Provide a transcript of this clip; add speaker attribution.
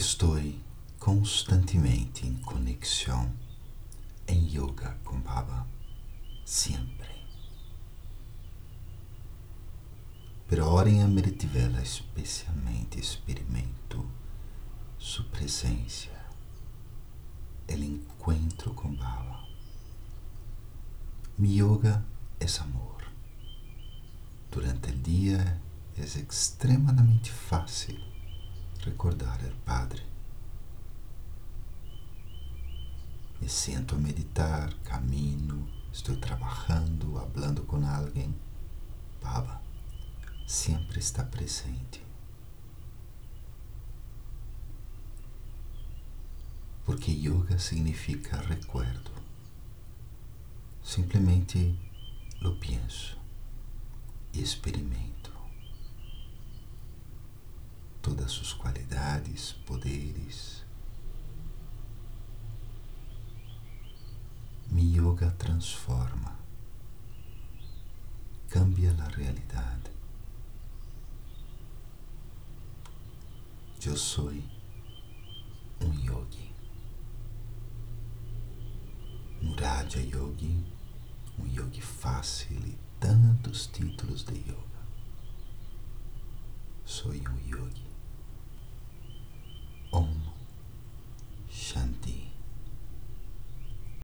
Speaker 1: Estou constantemente em conexão em yoga com Baba, sempre. Pero ora em Amritivela especialmente experimento sua presença, o encontro com Baba. Mi yoga é amor. Durante o dia é extremamente fácil recordar o Padre. Me siento a meditar, camino, estou trabalhando, hablando com alguém. Baba sempre está presente. Porque yoga significa recuerdo. Simplesmente lo pienso e experimento todas suas qualidades, poderes. Mi yoga transforma, cambia a realidade. Eu sou um yogi. Muraja Yogi, um yogi fácil e tantos títulos de yoga. Sou um yogi.